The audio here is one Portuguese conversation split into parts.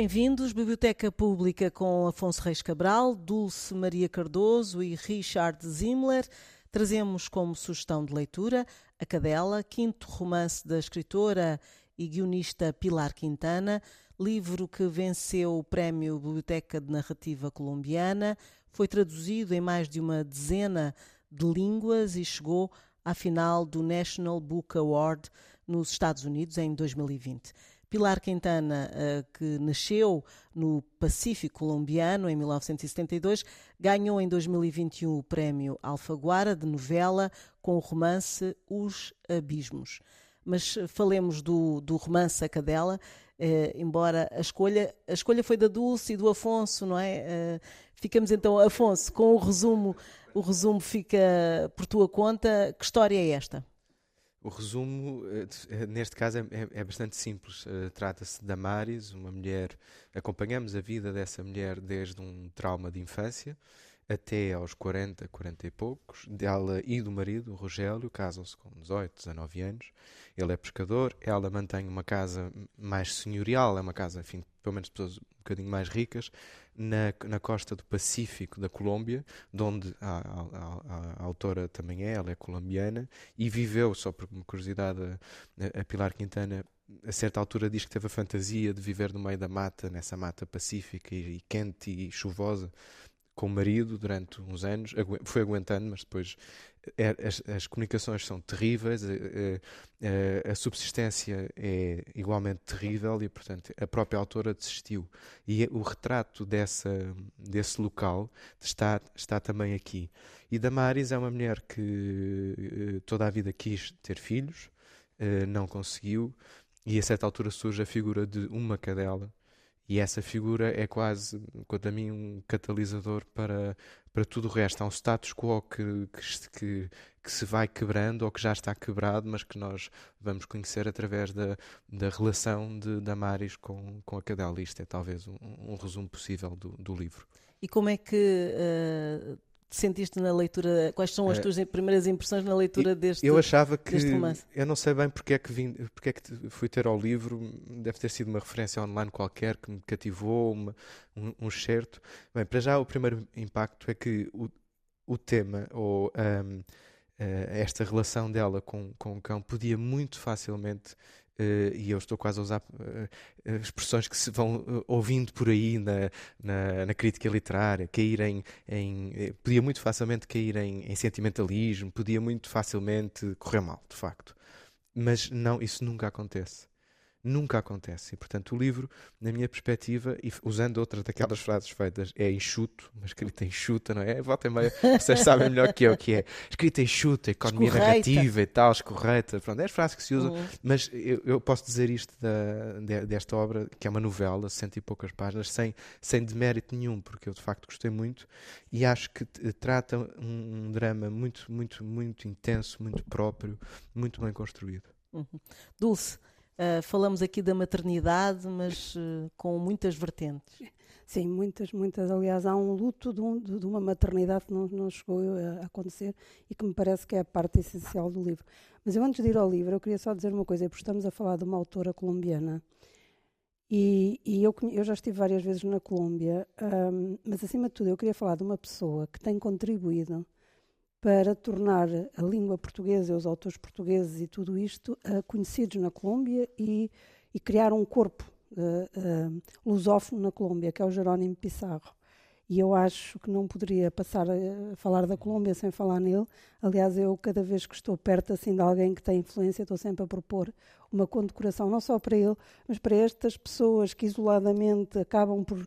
Bem-vindos, Biblioteca Pública com Afonso Reis Cabral, Dulce Maria Cardoso e Richard Zimmler. Trazemos como sugestão de leitura A Cadela, quinto romance da escritora e guionista Pilar Quintana, livro que venceu o Prémio Biblioteca de Narrativa Colombiana, foi traduzido em mais de uma dezena de línguas e chegou à final do National Book Award nos Estados Unidos em 2020. Pilar Quintana, eh, que nasceu no Pacífico colombiano em 1972, ganhou em 2021 o prémio Alfaguara de novela com o romance Os Abismos. Mas falemos do, do romance A Cadela, eh, embora a escolha, a escolha foi da Dulce e do Afonso, não é? Eh, ficamos então, Afonso, com o resumo, o resumo fica por tua conta. Que história é esta? O resumo, eh, eh, neste caso, é, é, é bastante simples. Uh, Trata-se da Maris, uma mulher. Acompanhamos a vida dessa mulher desde um trauma de infância até aos 40, 40 e poucos, dela e do marido, o Rogério, casam-se com 18, 19 anos. Ele é pescador, ela mantém uma casa mais senhorial, é uma casa, enfim, pelo menos de pessoas um bocadinho mais ricas, na, na costa do Pacífico da Colômbia, de onde a, a, a, a, autora também é, ela é colombiana, e viveu, só por uma curiosidade, a, Pilar Quintana a certa altura diz que teve a fantasia de viver no meio da mata, nessa mata pacífica e, e quente e chuvosa, com o marido durante uns anos, foi aguentando, mas depois é, as, as, comunicações são terríveis, a, a, a, subsistência é igualmente terrível e, portanto, a própria autora desistiu. E o retrato dessa, desse local está, está também aqui. E Damaris é uma mulher que toda a vida quis ter filhos, não conseguiu, e a certa altura surge a figura de uma cadela e essa figura é quase, quanto a mim, um catalisador para, para tudo o resto. Há um status quo que, que, que, se vai quebrando ou que já está quebrado, mas que nós vamos conhecer através da, da relação de Damaris com, com a cadela. Isto é talvez um, um resumo possível do, do livro. E como é que uh, sentiste na leitura? Quais são as eh, tuas primeiras impressões na leitura deste Eu achava que eu não sei bem porque é que vim, porque é que fui ter ao livro, deve ter sido uma referência online qualquer que me cativou, uma, um, um certo. Bem, para já o primeiro impacto é que o, o tema ou um, eh, esta relação dela com, com o cão podia muito facilmente Uh, e eu estou quase a usar uh, expressões que se vão uh, ouvindo por aí na, na, na, crítica literária, cair em, em podia muito facilmente cair em, em, sentimentalismo, podia muito facilmente correr mal, de facto. Mas não, isso nunca acontece nunca acontece. E, portanto, o livro, na minha perspectiva, e usando outra daquelas frases feitas, é enxuto, uma escrita enxuta, não é? Volta e meia, vocês sabem melhor que eu o que é. Escrita enxuta, economia escorreita. narrativa e tal, escorreta. Pronto, é as frases que se usam. Uhum. Mas eu, eu, posso dizer isto da, de, desta obra, que é uma novela, cento e poucas páginas, sem, sem demérito nenhum, porque eu de facto gostei muito e acho que trata um, um drama muito, muito, muito intenso, muito próprio, muito bem construído. Uhum. Dulce, Uh, falamos aqui da maternidade, mas uh, com muitas vertentes. Sim, muitas, muitas. Aliás, há um luto de, um, de uma maternidade que não, não, chegou a acontecer e que me parece que é a parte essencial do livro. Mas eu, antes de ir ao livro, eu queria só dizer uma coisa, porque estamos a falar de uma autora colombiana e, e eu, eu, já estive várias vezes na Colômbia, um, mas acima de tudo eu queria falar de uma pessoa que tem contribuído para tornar a língua portuguesa, os autores portugueses e tudo isto uh, conhecidos na Colômbia e, e, criar um corpo uh, uh, lusófono na Colômbia, que é o Jerónimo Pissarro. E eu acho que não poderia passar a falar da Colômbia sem falar nele. Aliás, eu, cada vez que estou perto assim de alguém que tem influência, estou sempre a propor uma condecoração, não só para ele, mas para estas pessoas que isoladamente acabam por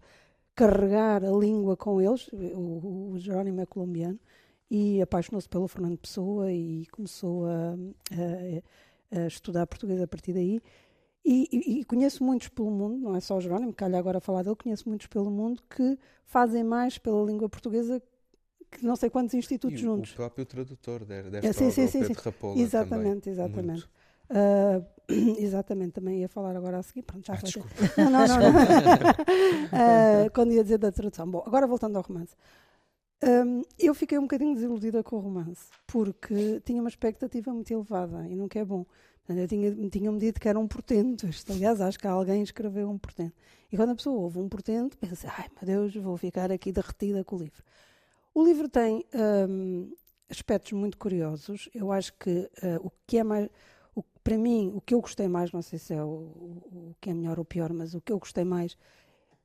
carregar a língua com eles. O, o Jerónimo é colombiano e apaixonou-se pelo Fernando Pessoa e começou a, a, a, estudar português a partir daí. E, e, e, conheço muitos pelo mundo, não é só o Jerónimo, calha agora a falar dele, conheço muitos pelo mundo que fazem mais pela língua portuguesa que não sei quantos institutos e juntos. O próprio tradutor desta é, sim, sim, sim, sim. Rapola Exatamente, também. exatamente. Uh, exatamente, também ia falar agora a seguir. Pronto, já ah, foi. Não, não, não. não. uh, quando ia dizer da tradução. Bom, agora voltando ao romance. Um, eu fiquei um bocadinho desiludida com o romance, porque tinha uma expectativa muito elevada e nunca é bom. Eu tinha, tinham-me dito que era um portento. Aliás, acho que alguém escreveu um portento. E quando a pessoa ouve um portento, pensa, ai meu Deus, vou ficar aqui derretida com o livro. O livro tem hum, aspectos muito curiosos. Eu acho que uh, o que é mais. O, para mim, o que eu gostei mais, não sei se é o, o, o que é melhor ou pior, mas o que eu gostei mais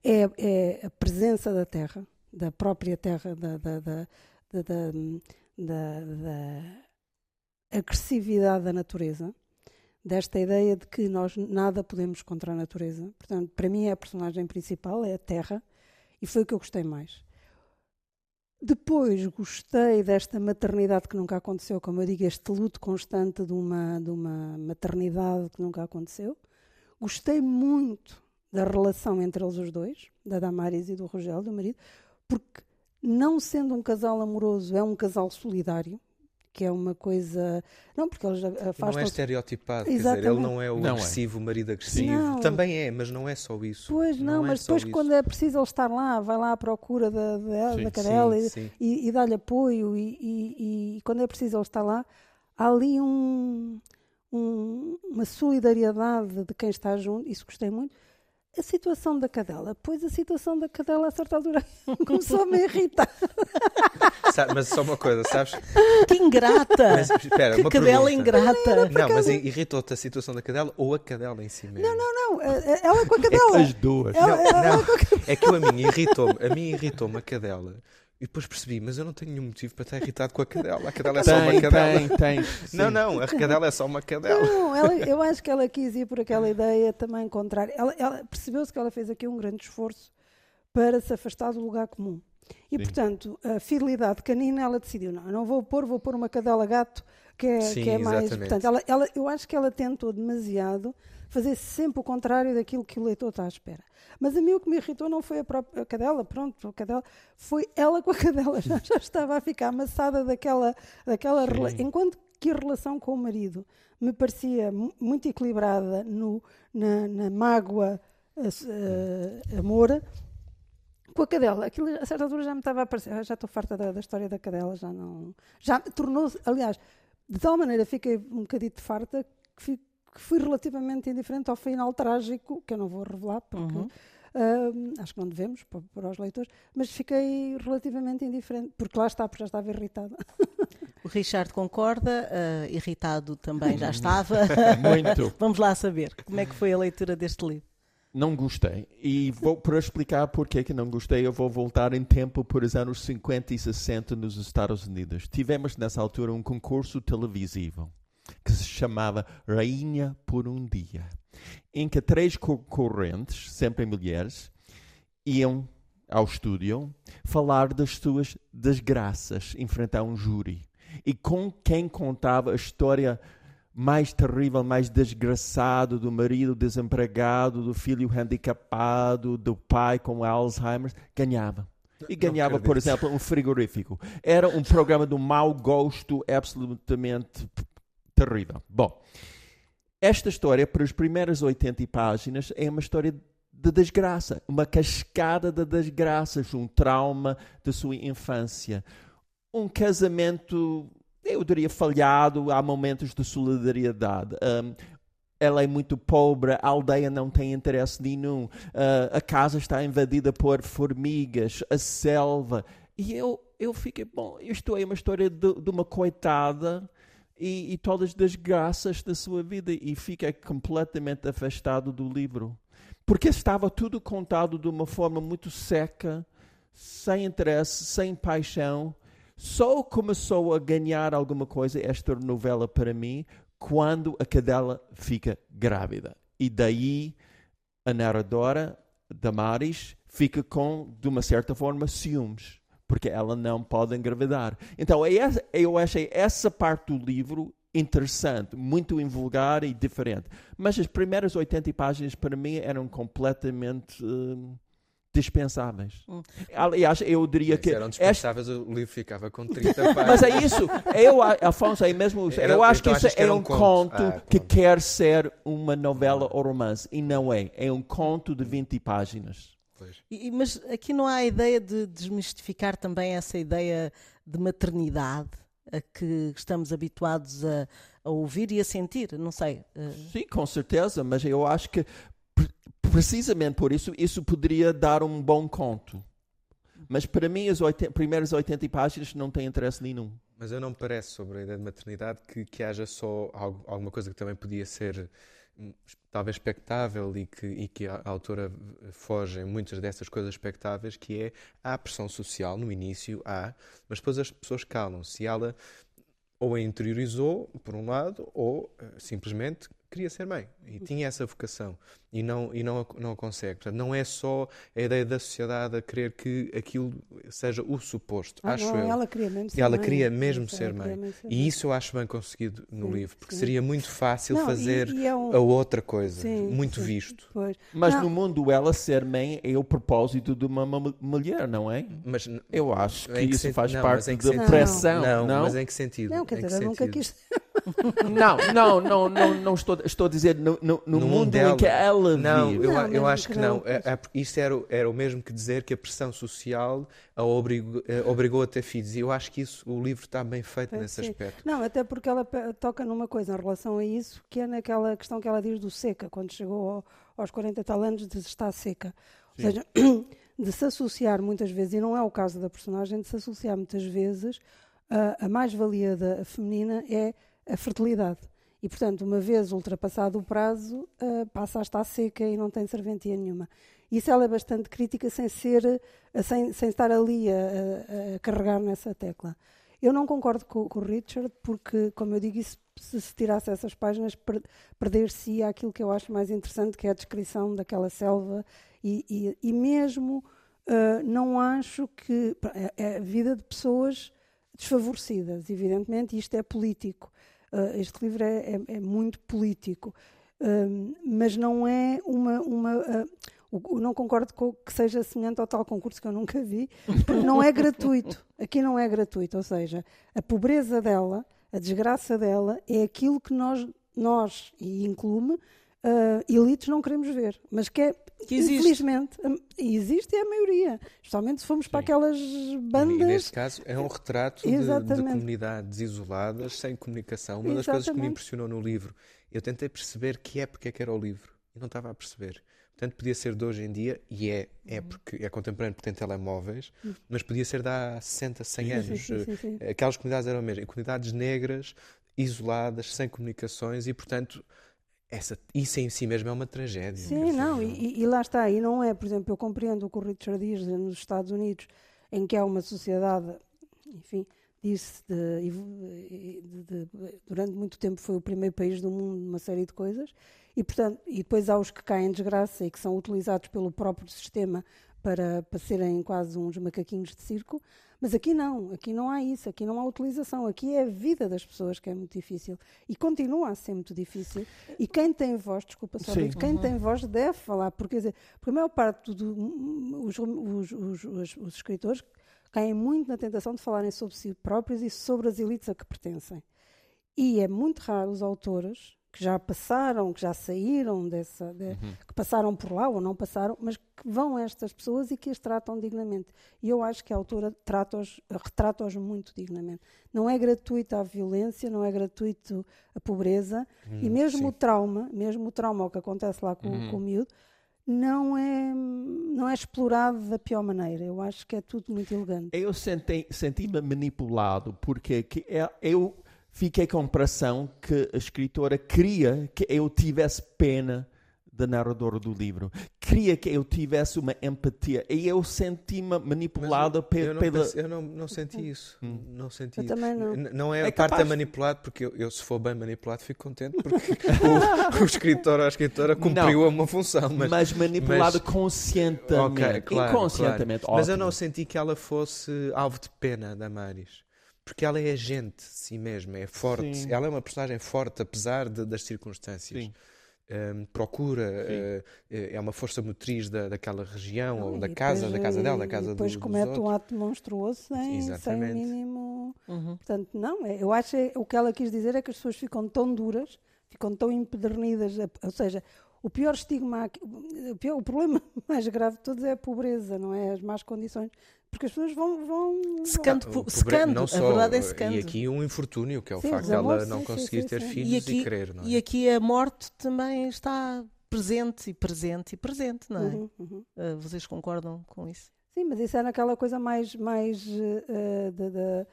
é, é a presença da terra, da própria terra, da, da, da, da, da agressividade da natureza desta ideia de que nós nada podemos contra a natureza. Portanto, para mim é a personagem principal, é a Terra, e foi o que eu gostei mais. Depois gostei desta maternidade que nunca aconteceu, como eu digo, este luto constante de uma, de uma maternidade que nunca aconteceu. Gostei muito da relação entre eles os dois, da Damaris e do Rogel, do marido, porque não sendo um casal amoroso, é um casal solidário que é uma coisa. Não, porque eles afastam. Não é estereotipado, quer dizer, ele não é o não é. agressivo, é. o marido agressivo. Não. Também é, mas não é só isso. Pois não, não é mas depois, quando é preciso ele estar lá, vai lá à procura da, da, sim, da cadela sim, e, sim. e, e dá-lhe apoio, e, e, e, quando é preciso ele estar lá, há ali um, um, uma solidariedade de quem está junto, isso gostei muito a situação da cadela. Pois a situação da cadela, a certa altura, começou-me a irritar. mas só uma coisa, sabes? Que ingrata! Mas, espera, que cadela pergunta. ingrata! Não, mas irritou-te a situação da cadela ou a cadela em si mesmo? Não, não, não. Ela com a cadela. É as duas. Ela, não, ela, não. É que a mim irritou-me. A mim irritou-me a cadela e depois percebi, mas eu não tenho nenhum motivo para estar irritado com a cadela. A cadela é tem, só uma cadela. Tem, tem. Não, não, a cadela é só uma cadela. Não, ela, eu acho que ela quis ir por aquela ideia também contrária. Ela, ela percebeu-se que ela fez aqui um grande esforço para se afastar do lugar comum. E, Sim. portanto, a fidelidade canina, ela decidiu, não, não vou pôr, vou pôr uma cadela gato, que é, Sim, que é mais... Portanto, ela, ela, eu acho que ela tentou demasiado fazer sempre o contrário daquilo que o leitor está à espera. Mas a mim o que me irritou não foi a própria cadela, pronto, a cadela, foi ela com a cadela, já, já estava a ficar amassada daquela, daquela enquanto que a relação com o marido me parecia muito equilibrada no, na, na mágoa, uh, amor, com a cadela, aquilo a certa altura já me estava a aparecer, ah, já estou farta da, da, história da cadela, já não, já tornou-se, aliás, de tal maneira fiquei um bocadito farta que fico que fui relativamente indiferente ao final trágico, que eu não vou revelar, porque uhum. uh, acho que não devemos para, para, os leitores, mas fiquei relativamente indiferente, porque lá está, porque já estava irritada. O Richard concorda, uh, irritado também já estava. Muito. Vamos lá saber como é que foi a leitura deste livro. Não gostei. E vou, para explicar porquê que não gostei, eu vou voltar em tempo para os anos 50 e 60 nos Estados Unidos. Tivemos nessa altura um concurso televisivo que se chamava Rainha por um Dia, em que três concorrentes, sempre mulheres, iam ao estúdio falar das suas desgraças, enfrentar um júri. E com quem contava a história mais terrível, mais desgraçado do marido desempregado, do filho handicapado, do pai com Alzheimer, ganhava. E ganhava, por exemplo, um frigorífico. Era um programa do mau gosto absolutamente terrível. Bom, esta história, para as primeiras 80 páginas, é uma história de desgraça, uma cascada de desgraças, um trauma da sua infância, um casamento, eu diria, falhado, há momentos de solidariedade. Um, ela é muito pobre, a aldeia não tem interesse nenhum, uh, a casa está invadida por formigas, a selva. E eu, eu fiquei, bom, isto é uma história de, de uma coitada e, e todas as graças da sua vida e fica completamente afastado do livro. Porque estava tudo contado de uma forma muito seca, sem interesse, sem paixão. Só começou a ganhar alguma coisa esta novela para mim quando a cadela fica grávida. E daí a narradora, Damaris, fica com, de uma certa forma, ciúmes porque ela não pode engravidar. Então, é eu achei essa parte do livro interessante, muito invulgar e diferente. Mas as primeiras 80 páginas, para mim, eram completamente. Uh, dispensáveis. Hum. Aliás, eu diria que. Se eram dispensáveis, este... o livro ficava com 30 páginas. Mas é isso. Eu, Afonso, é mesmo. Era, eu acho então que isso é um, conto, conto ah, que quer ser uma novela ou romance. E não é. É um conto de 20 páginas. E, mas aqui não há a ideia de desmistificar também essa ideia de maternidade. a que estamos habituados a, a ouvir e a sentir, não sei. eh, Sim, com certeza, mas eu acho que pre- precisamente por isso, isso poderia dar um bom conto. Mas para mim, as 80, primeiras 80 páginas não têm interesse nenhum. Mas eu não me parece sobre a ideia de maternidade que, que haja só algo- alguma coisa que também podia ser talvez expectável e que, e que a, a autora foge em muitas dessas coisas expectáveis, que é há pressão social no início, há, mas depois as pessoas calam-se. E ela ou a interiorizou, por um lado, ou eh, simplesmente queria ser mãe e tinha essa vocação e não e não a, não a consegue. Portanto, não é só a ideia da sociedade a querer que aquilo seja o suposto, Ah, acho não, eu. ela queria mesmo ser ela mãe. queria mesmo ser mãe. mesmo ser E isso eu acho bem conseguido no Sim, livro, porque sim. seria muito fácil Não, e- fazer e é um- a outra coisa, Sim, muito sim, visto. Pois. Mas Não. no mundo, ela ser mãe é o propósito de uma mu- mulher, não é? Mas Eu acho que Em que isso faz parte que da sentido? pressão, não, não? mas em que sentido? Não, quer Em que eu nunca sentido? quis. Não, não, não, não, não estou, estou a dizer no, no- no No mundo, dela. em que ela Não, vive. eu, Não, a- eu acho que que não, não. É- é- Isto era, o- era o mesmo que dizer que a pressão social a obrigou, eh, obrigou a ter filhos. E eu acho que isso, o livro está bem feito nesse sim. aspecto. Não, até porque ela toca numa coisa em relação a isso, que é naquela questão que ela diz do seca, quando chegou ao- aos 40 e tal anos, de estar seca. Ou Sim. seja, de se associar muitas vezes, e não é o caso da personagem, de se associar muitas vezes, a, a mais-valia da feminina é a fertilidade. E, portanto, uma vez ultrapassado o prazo, ah, passa a estar seca e não tem serventia nenhuma. Isso ela é bastante crítica sem ser, ah, sem, sem estar ali a, a- carregar nessa tecla. Eu não concordo com, com o Richard, porque, como eu digo, se se tirasse essas páginas, per, perder-se aquilo que eu acho mais interessante, que é a descrição daquela selva, e, e, e mesmo ah, não acho que. É, é a vida de pessoas desfavorecidas, evidentemente, isto é político. Ah, este livro é, é- é muito político, Ahm, mas não é uma. uma ah, o- não concordo com que seja semelhante ao tal concurso que eu nunca vi, porque não é gratuito. Aqui não é gratuito, ou seja, a pobreza dela, a desgraça dela, é aquilo que nós, nós e inclume, ah, elites não queremos ver, mas que é, Que existe. infelizmente, existe e é a maioria, especialmente se formos para Sim. aquelas E bandas. neste caso é um retrato de, de Exatamente. comunidades isoladas, sem comunicação. Uma das coisas que me Exatamente. impressionou no livro, eu tentei perceber que época é que era o livro e não estava a perceber. Portanto, podia ser de hoje em dia, e é, Uhum. é porque é contemporâneo, porque tem telemóveis, mas podia ser de há 60, 100 Sim, anos. sim, sim, sim. Aquelas comunidades eram mesmo comunidades negras, isoladas, sem comunicações, e portanto, essa, isso em si mesmo é uma tragédia. Sim, não, e, e lá está, e não é, por exemplo, eu compreendo o que o Richard diz nos Estados Unidos, em que há uma sociedade, enfim, disse de, de- de- durante muito tempo foi o primeiro país do mundo numa série de coisas, e portanto, e depois há os que caem em desgraça e que são utilizados pelo próprio sistema para, para serem quase uns macaquinhos de circo, mas aqui não, aqui não há isso, aqui não há utilização, aqui é a vida das pessoas que é muito difícil e continua a ser muito difícil. E quem tem voz, desculpa só. Luís, quem tem voz deve falar, porque, quer dizer, porque a maior parte dos os, os, os, os, os escritores caem muito na tentação de falarem sobre si próprios e sobre as elites a que pertencem. E é muito raro os autores que já passaram, que já saíram dessa, de- que passaram por lá ou não passaram, mas que vão a estas pessoas e que as tratam dignamente. E eu acho que a autora trata-os, retrata-os muito dignamente. Não é gratuita a violência, não é gratuito a pobreza, e mesmo sim. o trauma, mesmo o trauma o que acontece lá com, com o miúdo, não é, não é explorado da pior maneira. Eu acho que é tudo muito elegante. Eu senti- senti-me manipulado porque que é- eu fiquei com a impressão que a escritora queria que eu tivesse pena da narradora do livro. Queria que eu tivesse uma empatia. E eu senti-me Mas manipulado eu, pe- eu não, pela... pense- eu não, não senti isso. Não senti Eu também não. N- Não é, É a parte da manipulado, porque eu, eu, se for bem manipulado, fico contente, porque o, o escritor ou a escritora cumpriu uma função. Mas, Mas, manipulado mas- conscientemente. Ok, claro, inconscientemente. claro. Mas eu não senti que ela fosse alvo de pena da Maris. Porque ela é agente de si mesma, é forte. Sim. Ela é uma personagem forte, apesar de- das circunstâncias. Sim. Hum, procura, eh, é uma força motriz da, daquela região, ou E da casa, depois, da casa dela, da casa do, depois dos comete um outros. ato monstruoso sem, sem mínimo. Uhum. Portanto, não, é- eu acho é, o que ela quis dizer é que as pessoas ficam tão duras, ficam tão empedernidas, a- ou seja, o pior estigma, o, pior- o problema mais grave de todos é a pobreza, não é? As más condições. Porque as pessoas vão. vão Secando, Ah, pobre- secando. não a só, verdade é secando. E aqui um infortúnio, que é o Sim, facto de ela não sim, conseguir sim, ter sim. filhos E e, aqui, querer, não é? e aqui a morte também está presente e presente e presente, não é? Uhum, uhum. Ah, vocês concordam com isso? Sim, mas isso é naquela coisa mais. mais eh, da- da-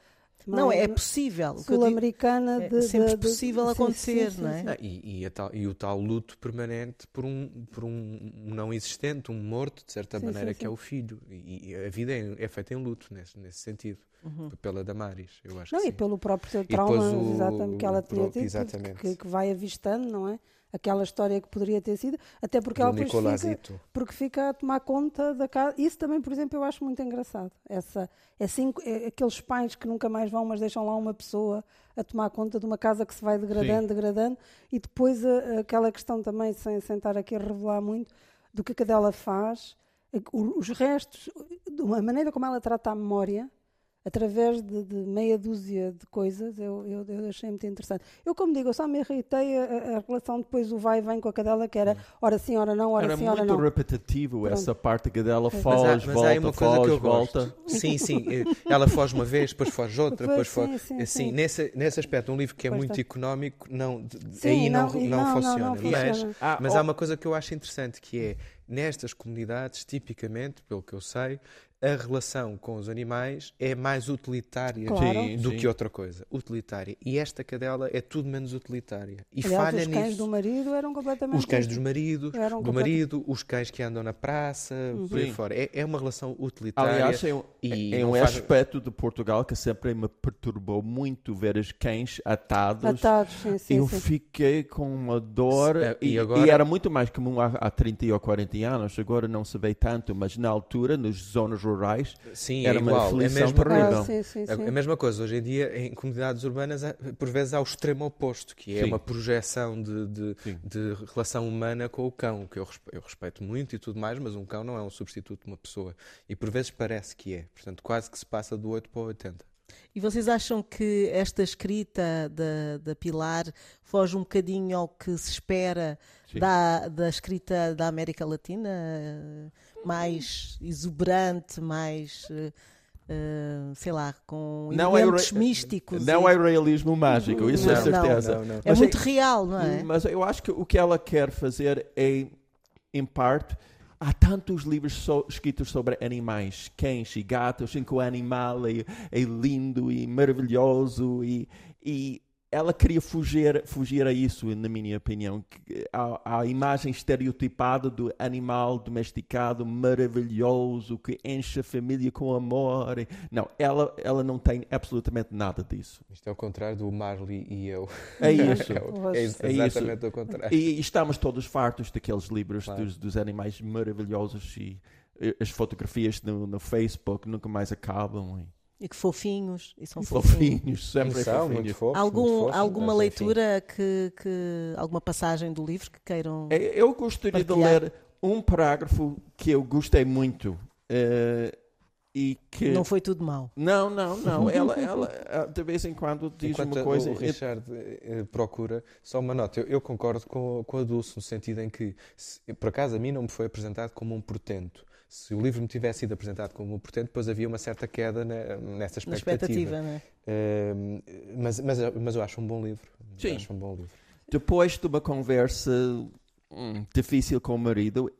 Não, é possível. Sul-americana é de, sempre de- de- possível sim, acontecer, sim, sim, não é? Ah, e, e a tal- e o tal luto permanente por um, por um não existente, um morto, de certa Sim, maneira, sim, que é o filho. E, e a vida é, é feita em luto, nesse, nesse sentido, Uhum. pela Damaris, eu acho Não, que e pelo próprio trauma o- exatamente, que ela tinha tido, que, que vai avistando, não é? Aquela história que poderia ter sido, até porque Do ela depois fica, porque fica a tomar conta da casa. Isso também, por exemplo, eu acho muito engraçado. Essa, é cinco, é aqueles pais que nunca mais vão, mas deixam lá uma pessoa a tomar conta de uma casa que se vai degradando, degradando, e depois a- aquela questão também, sem, estar aqui a revelar muito, do que a cadela faz, é os restos, uma maneira como ela trata a memória, através de, de meia dúzia de coisas, eu, eu, eu achei muito interessante. Eu, como digo, eu só me irritei a, a- a relação depois do vai e vem com a cadela, que era ora sim, ora não, ora Era sim, ora muito não. repetitivo Pronto. essa parte que dela Mas há- foge, mas há, volta, aí uma coisa foge, que eu gosto. volta. Sim, sim. eh, Ela foge uma vez, depois foge outra, depois Depois, foge. sim, sim, assim, sim. Nesse, nesse aspecto, um livro que é Pois muito está. económico, não, Sim, aí não, não, não, não, não, funciona. não Mas, funciona. Ah, mas oh, há uma coisa que eu acho interessante que é, nestas comunidades, tipicamente, pelo que eu sei, a relação com os animais é mais utilitária Claro. Sim, do sim. que outra coisa. Utilitária. E esta cadela é tudo menos utilitária. E Aliás, falha os cães nisso. do marido eram completamente. Os cães dos maridos, Eram do complet- marido, os cães que andam na praça, por aí fora. É, é uma relação utilitária. Aliás, é um, e é não um faz- aspecto de Portugal que sempre me perturbou muito ver os cães atados. Atados, sim, sim. eu sim. fiquei com uma dor Se- e, e agora- e era muito mais comum há, há 30 ou 40 anos, agora não se vê tanto, mas na altura, nas zonas rurais, Sim, era é uma. É a aflição mesma terrível. Ah, sim, sim, A, sim. a mesma coisa, hoje em dia, em comunidades urbanas, por vezes há o extremo oposto, que é Sim. uma projeção de, de, de relação humana com o cão, que eu, eu respeito muito e tudo mais, mas um cão não é um substituto de uma pessoa. E por vezes parece que é. Portanto, quase que se passa do 8 para o 80. E vocês acham que esta escrita da, da Pilar foge um bocadinho ao que se espera Sim. da, da escrita da América Latina? Mais exuberante, mais, eh, sei lá, com Não é elementos re- místicos. não e- é realismo mágico, isso é Não, não, certeza. não, não. É Mas muito real, não é? Mas eu acho que o que ela quer fazer é, em parte, há tantos livros so- escritos sobre animais, cães e gatos, em que o animal é, é lindo e maravilhoso e, e ela queria fugir, fugir a isso, na minha opinião. que A, a imagem estereotipada do animal domesticado maravilhoso que enche a família com amor. Não, ela, ela não tem absolutamente nada disso. Isto é o contrário do Marley e eu. É isso. É, é É exatamente o contrário. E estamos todos fartos daqueles livros Claro. dos, dos animais maravilhosos e eh, as fotografias no, no Facebook nunca mais acabam. E, E que fofinhos. E são e fofinhos. fofinhos, sempre São muito fofinhos. fofos, muito Algum, fofos, alguma enfim. leitura que, que. alguma passagem do livro que queiram. Eh, Eu gostaria de Partilhar. ler um parágrafo que eu gostei muito eh, e que... Não foi tudo mau. Não, não, não. Ela, ela ah, de vez em quando diz Enquanto uma coisa... o Richard eh, eh, procura, só uma nota, eu, eu concordo com, com a Dulce, no sentido em que, se- por acaso, a mim não me foi apresentado como um portento. Se o livro me tivesse sido apresentado como um portento, depois havia uma certa queda na- nessa Na expectativa. expectativa, não é? Eh, mas, mas, mas eu acho um bom livro. Sim. Acho um bom livro. Depois de uma conversa hum, difícil com o marido,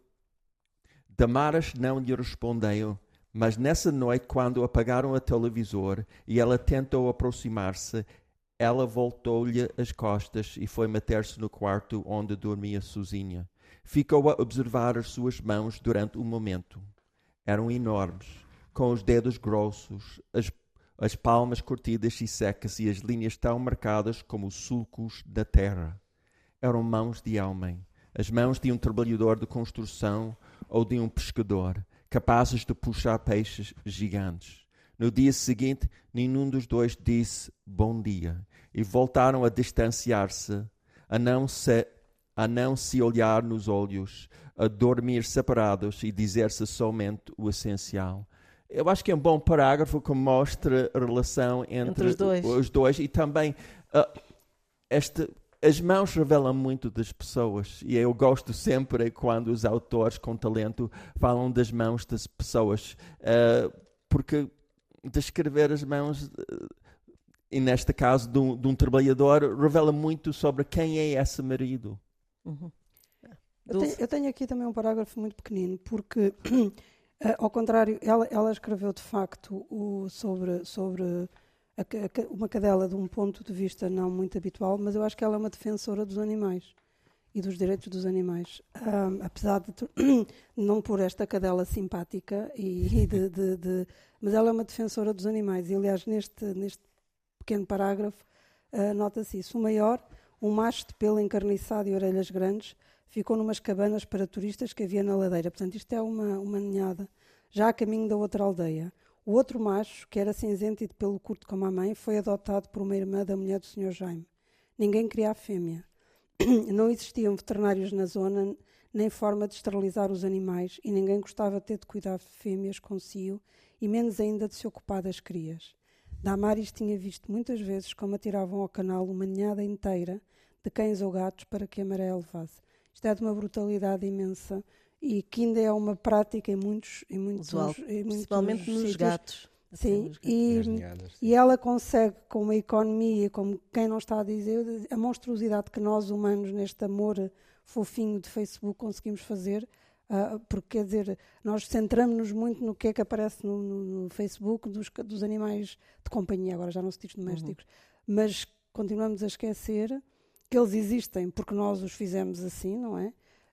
Damaras não lhe respondeu. Mas nessa noite, quando apagaram o televisor e ela tentou aproximar-se, ela voltou-lhe as costas e foi meter-se no quarto onde dormia sozinha. Ficou a observar as suas mãos durante um momento. Eram enormes, com os dedos grossos, as, as palmas curtidas e secas e as linhas tão marcadas como os sulcos da terra. Eram mãos de homem, as mãos de um trabalhador de construção ou de um pescador, capazes de puxar peixes gigantes. No dia seguinte, nenhum dos dois disse bom dia e voltaram a distanciar-se, a não se a não se olhar nos olhos, a dormir separados e dizer-se somente o essencial. Eu acho que é um bom parágrafo que mostra a relação entre, Entre os dois. os dois e também ah, este as mãos revelam muito das pessoas e eu gosto sempre quando os autores com talento falam das mãos das pessoas, uh, porque descrever as mãos, uh, e neste caso de um, de um, trabalhador, revela muito sobre quem é esse marido. Uhum. Eu, tenho, eu, tenho, aqui também um parágrafo muito pequenino, porque, uh, ao contrário, ela, ela, escreveu de facto o, sobre. sobre uma cadela de um ponto de vista não muito habitual, mas eu acho que ela é uma defensora dos animais e dos direitos dos animais. Um, apesar de não por esta cadela simpática, e, e de, de, de, mas ela é uma defensora dos animais. E, aliás, neste, neste pequeno parágrafo, uh, nota-se isso. O maior, um macho de pelo encarniçado e orelhas grandes, ficou numas cabanas para turistas que havia na ladeira. Portanto, isto é uma, uma ninhada, já a caminho da outra aldeia. O outro macho, que era cinzento e de pelo curto como a mãe, foi adotado por uma irmã da mulher do Sr. Jaime. Ninguém queria a fêmea. Não existiam veterinários na zona, nem forma de esterilizar os animais, e ninguém gostava de ter de cuidar de fêmeas consigo, e menos ainda de se ocupar das crias. Damaris tinha visto muitas vezes como atiravam ao canal uma ninhada inteira de cães ou gatos para que a maré levasse. Isto é de uma brutalidade imensa e que ainda é uma prática em muitos, em muitos, Usual, em muitos principalmente nos sítios. gatos. Sim, e, e ela consegue, com uma economia, como quem não está a dizer, a monstruosidade que nós humanos, neste amor fofinho de Facebook, conseguimos fazer, uh, porque quer dizer, nós centramos-nos muito no que é que aparece no, no, no, Facebook dos, dos animais de companhia, agora já não se diz domésticos, uhum. mas continuamos a esquecer que eles existem porque nós os fizemos assim, não é?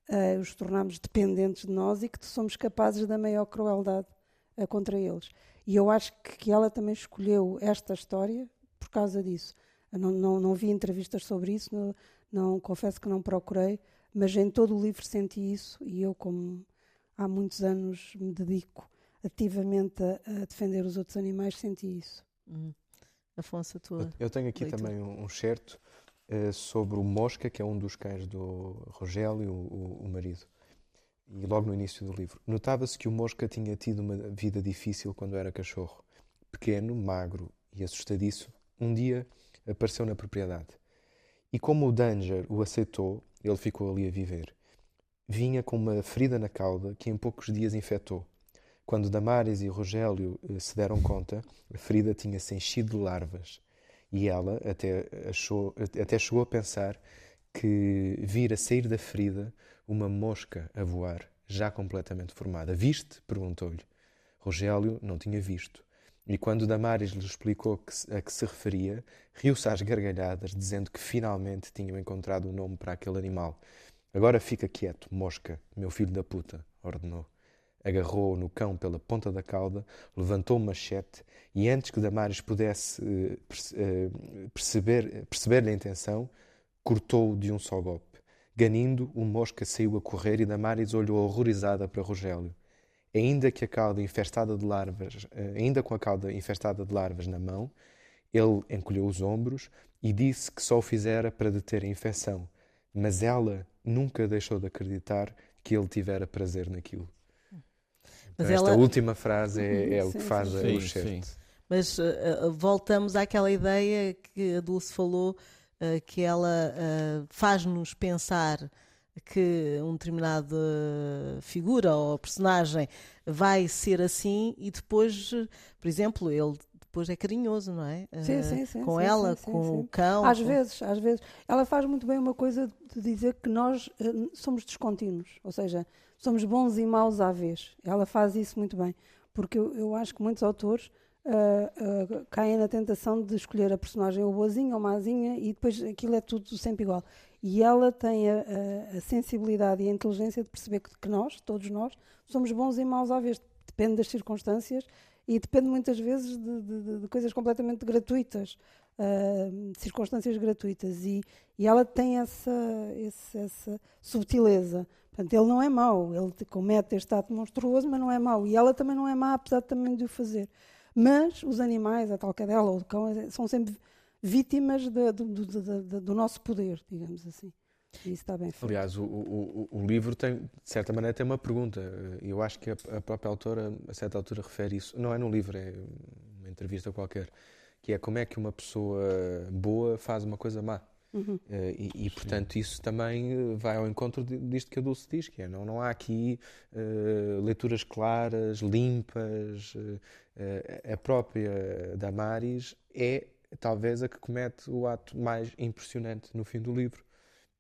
uh, os tornamos dependentes de nós e que somos capazes da maior crueldade uh, contra eles. E eu acho que, que, ela também escolheu esta história por causa disso. Não, não, não vi entrevistas sobre isso, não, não, confesso que não procurei, mas em todo o livro senti isso e eu, como há muitos anos me dedico ativamente a, a defender os outros animais, senti isso. Hum. Afonso, a tua. Eu tenho aqui leitura. também um, um certo eh, sobre o Mosca, que é um dos cães do Rogério, o, o, marido. E logo no início do livro. Notava-se que o Mosca tinha tido uma vida difícil quando era cachorro. Pequeno, magro e assustadiço, um dia apareceu na propriedade. E como o Danger o aceitou, ele ficou ali a viver. Vinha com uma ferida na cauda que em poucos dias infectou. Quando Damares e Rogério eh, se deram conta, a ferida tinha-se enchido de larvas e ela até, achou, até chegou a pensar que vira sair da ferida uma mosca a voar, já completamente formada. Viste? perguntou-lhe. Rogélio não tinha visto. E quando Damares lhe explicou que, a que se referia, riu-se às gargalhadas, dizendo que finalmente tinham encontrado um nome para aquele animal. Agora fica quieto, mosca, meu filho da puta, ordenou agarrou no cão pela ponta da cauda, levantou o machete e, antes que Damares pudesse uh, perceber, perceber-lhe a intenção, cortou-o de um só golpe. Ganindo, o mosca saiu a correr e Damares olhou horrorizada para Rogélio. Ainda que a cauda infestada de larvas, uh, ainda com a cauda infestada de larvas na mão, ele encolheu os ombros e disse que só o fizera para deter a infecção, mas ela nunca deixou de acreditar que ele tivera prazer naquilo. Mas então, ela... Esta última frase é, é o que faz sim, o certo. Mas uh, voltamos àquela ideia que a Dulce falou, uh, que ela uh, faz-nos pensar que um determinado figura ou personagem vai ser assim e depois, por exemplo, ele depois é carinhoso, não é? Sim, sim, sim. Com sim, ela, sim, com sim. o cão. Às com... vezes, às vezes. Ela faz muito bem uma coisa de dizer que nós uh, somos descontínuos, ou seja, somos bons e maus à vez. Ela faz isso muito bem, porque eu, eu acho que muitos autores uh, uh, caem na tentação de escolher a personagem ou boazinha ou mazinha e depois aquilo é tudo sempre igual. E ela tem a, a, a sensibilidade e a inteligência de perceber que, que, nós, todos nós, somos bons e maus à vez. Depende das circunstâncias e depende muitas vezes de, de, de coisas completamente gratuitas, uh, circunstâncias gratuitas. E, e ela tem essa, essa, essa subtileza. Portanto, ele não é mau, ele comete este ato monstruoso, mas não é mau. E ela também não é má, apesar também de o fazer. Mas os animais, a tal cadela ou o cão, são sempre vítimas de, do, do, do, nosso poder, digamos assim. E isso está bem feito. Aliás, o, o, o, livro tem, de certa maneira, tem uma pergunta. Eu acho que a, a própria autora, a certa altura, refere isso. Não é no livro, é uma entrevista qualquer. Que é como é que uma pessoa boa faz uma coisa má. Uhum. Uh, e, e, portanto, isso também vai ao encontro disto que a Dulce diz, que é, não, não há aqui uh, leituras claras, limpas. Uh, a própria Damaris é talvez a que comete o ato mais impressionante no fim do livro.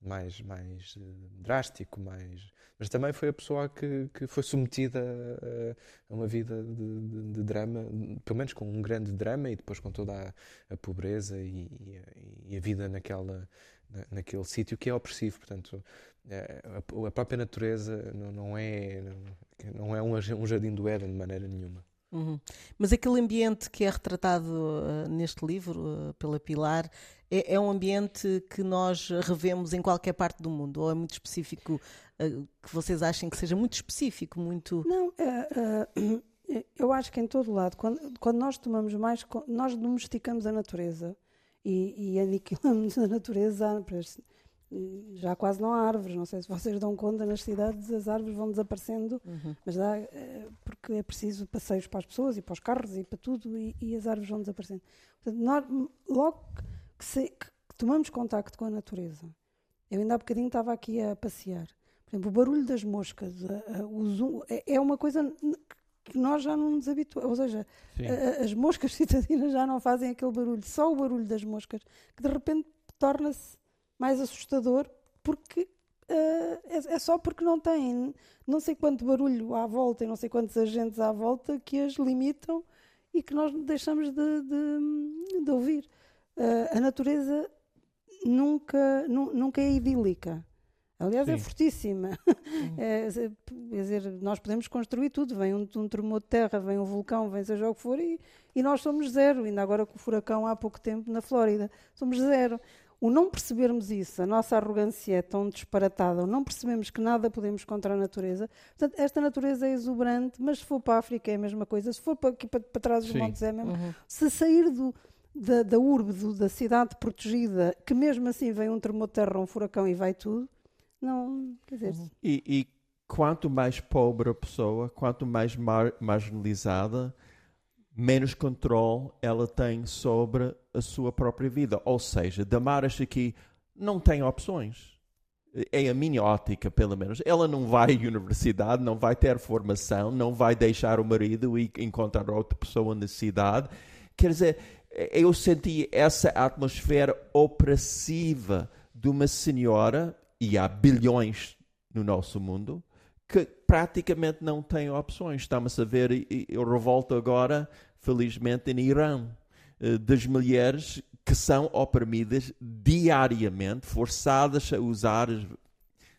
Mais, mais drástico, mais mas também foi a pessoa que, que foi submetida a, a uma vida de, de, de, drama, pelo menos com um grande drama e depois com toda a, a pobreza e, e, a, e, a, vida naquela, na, naquele sítio que é opressivo. Portanto, a, a própria natureza não, não é, não é um jardim do Éden de maneira nenhuma. Uhum. Mas aquele ambiente que é retratado uh, neste livro uh, pela Pilar é, é, um ambiente que nós revemos em qualquer parte do mundo ou é muito específico uh, que vocês achem que seja muito específico, muito não eu acho que em todo lado quando, quando nós tomamos mais nós domesticamos a natureza e, e aniquilamos a natureza já quase não há árvores. Não sei se vocês dão conta, nas cidades as árvores vão desaparecendo, uhum. mas dá, porque é preciso passeios para as pessoas e para os carros e para tudo, e, e as árvores vão desaparecendo. Portanto, nós, logo que, se, que, tomamos contacto com a natureza, eu ainda há bocadinho estava aqui a passear. Por exemplo, o barulho das moscas a, a, o zoom, é, é uma coisa que nós já não nos habituamos. Ou seja, a, as moscas citadinas já não fazem aquele barulho, só o barulho das moscas, que de repente torna-se mais assustador porque uh, é, é, só porque não tem não sei quanto barulho à volta e não sei quantos agentes à volta que as limitam e que nós deixamos de, de, de ouvir. Uh, a natureza nunca, nu, nunca é idílica. Aliás, é Sim. é fortíssima. É, quer dizer, nós podemos construir tudo. Vem um, um tremor de terra, vem um vulcão, vem seja o que for, e, e nós somos zero. Ainda agora com o furacão há pouco tempo na Flórida, somos zero o não percebermos isso, a nossa arrogância é tão disparatada, o não percebemos que nada podemos contra a natureza. Portanto, esta natureza é exuberante, mas se for para a África é a mesma coisa, se for para, aqui para, para trás dos montes é mesmo. Uhum. Se sair do, da, da urbe, do, da cidade protegida, que mesmo assim vem um terremoto terra, um furacão e vai tudo, não, quer dizer... Uhum. E, e, quanto mais pobre a pessoa, quanto mais mar, marginalizada, menos controle ela tem sobre a sua própria vida. Ou seja, Damaras aqui não tem opções. É a minha ótica, pelo menos. Ela não vai à universidade, não vai ter formação, não vai deixar o marido e encontrar outra pessoa na cidade. Quer dizer, eu senti essa atmosfera opressiva de uma senhora, e há bilhões no nosso mundo, que praticamente não tem opções. Estamos a ver o revolta agora, felizmente, em Irã, eh, das mulheres que são oprimidas diariamente, forçadas a usar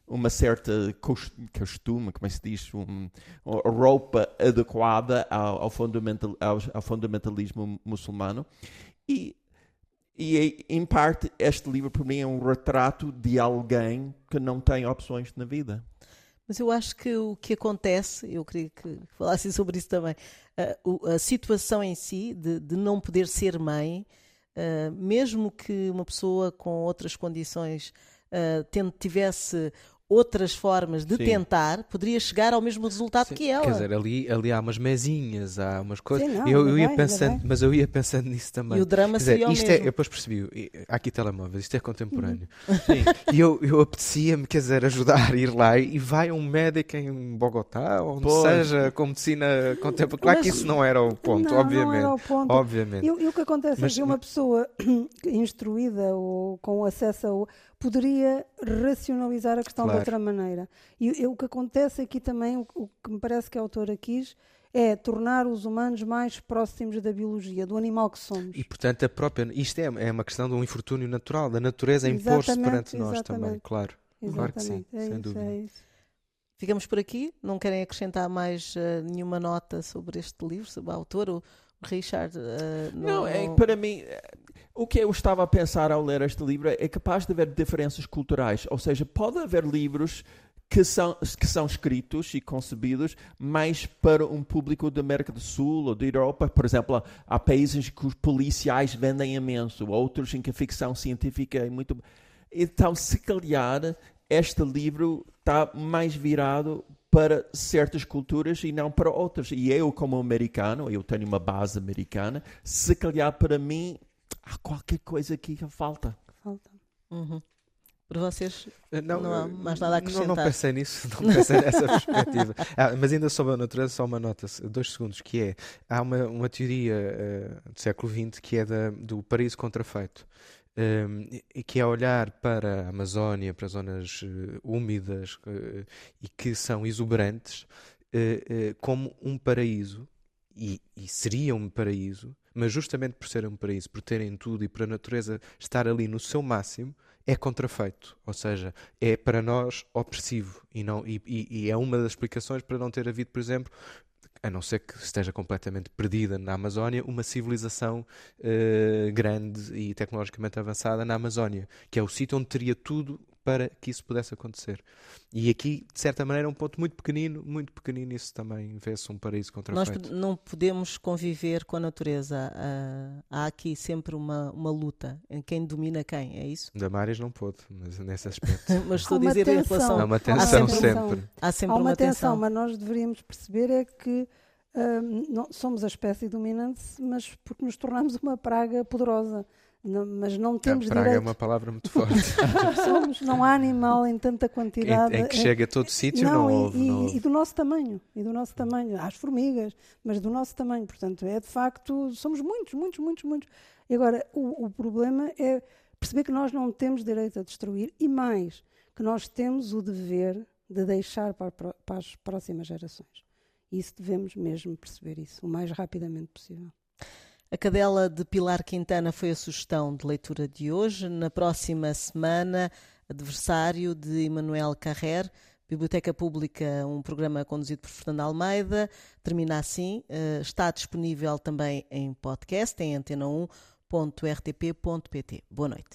uma certa costume, como é se diz, um, roupa adequada ao, ao, fundamental, ao, ao fundamentalismo muçulmano. E, e, em parte, este livro, para mim, é um retrato de alguém que não tem opções na vida. Mas eu acho que o que acontece, eu queria que falassem sobre isso também, uh, a situação em si de, de não poder ser mãe, uh, mesmo que uma pessoa com outras condições uh, tivesse outras formas de Sim. tentar, poderia chegar ao mesmo resultado Sim. que ela. Quer dizer, ali, ali há umas mesinhas, há umas coisas. Sim, não, eu, eu ia bem, pensando, mas eu ia pensando nisso também. E o drama Quer seria dizer, isto é, Eu depois percebi, há aqui telemóveis, isto é contemporâneo. Uhum. Sim. e eu, eu apetecia-me, quer dizer, ajudar a ir lá e vai um médico em Bogotá, ou onde seja, com medicina contemporânea. Claro mas, que isso não era o ponto, não, obviamente. Não era o ponto. Obviamente. E, e o que acontece mas, é que uma pessoa instruída ou com acesso a poderia racionalizar a questão claro. de outra maneira. E, e, o que acontece aqui também, o, o, que me parece que a autora quis, é tornar os humanos mais próximos da biologia, do animal que somos. E, portanto, a própria. Isto é, é uma questão de um infortúnio natural, da natureza impor-se perante nós também, claro. Exatamente. Claro que sim, é sem isso, dúvida. É isso. Ficamos por aqui. Não querem acrescentar mais uh, nenhuma nota sobre este livro, sobre a autora? O Richard. Uh, não, não, é para mim. O que eu estava a pensar ao ler este livro é capaz de haver diferenças culturais, ou seja, pode haver livros que são, que são escritos e concebidos mais para um público da América do Sul ou da Europa. Por exemplo, há países que os policiais vendem imenso, outros em que a ficção científica é muito. Então, se calhar, este livro está mais virado para certas culturas e não para outras. E eu, como americano, eu tenho uma base americana, se calhar para mim há qualquer coisa aqui que falta. Falta. Uhum. Para vocês Eh, não, há mais nada a acrescentar. Não, não pensei nisso, não pensei nessa perspectiva. Ah, mas ainda sobre a natureza, só uma nota, dois segundos, que é, há uma, uma teoria uh, do século XX que é da, do paraíso contrafeito. Um, e que é olhar para a Amazónia, para zonas uh, úmidas uh, e que são exuberantes, como um paraíso, e, e seria um paraíso, mas justamente por ser um paraíso, por terem tudo e por a natureza estar ali no seu máximo, é contrafeito, ou seja, é para nós opressivo e, não, e, e, é uma das explicações para não ter havido, por exemplo, a não ser que esteja completamente perdida na Amazónia, uma civilização uh, grande e tecnologicamente avançada na Amazónia, que é o sítio onde teria tudo para que isso pudesse acontecer. E aqui, de certa maneira, é um ponto muito pequenino, muito pequenino, isso também vê-se um paraíso contrafeito. Nós não podemos conviver com a natureza. há aqui sempre uma, uma luta em quem domina quem, é isso? Damares não pôde, mas nesse aspecto. mas estou a dizer em relação... Há uma tensão sempre. Há sempre há uma, uma tensão, tensão, mas nós deveríamos perceber é que uh, não, somos a espécie dominante, mas porque nos tornamos uma praga poderosa. Não, mas não temos a praga direito. é uma palavra muito forte. Somos, não há animal em tanta quantidade. Em, em que chega a todo sítio, não, não, e, houve, e, não houve. e do nosso tamanho, e do nosso tamanho, às formigas, mas do nosso tamanho. Portanto, é de facto, somos muitos, muitos, muitos, muitos. E agora, o, o problema é perceber que nós não temos direito a destruir e mais, que nós temos o dever de deixar para, para as próximas gerações. Isso devemos mesmo perceber isso o mais rapidamente possível. A cadela de Pilar Quintana foi a sugestão de leitura de hoje. Na próxima semana, adversário de Emanuel Carrer, Biblioteca Pública, um programa conduzido por Fernando Almeida. Termina assim. Eh, está disponível também em podcast, em antena1.rtp.pt. Boa noite.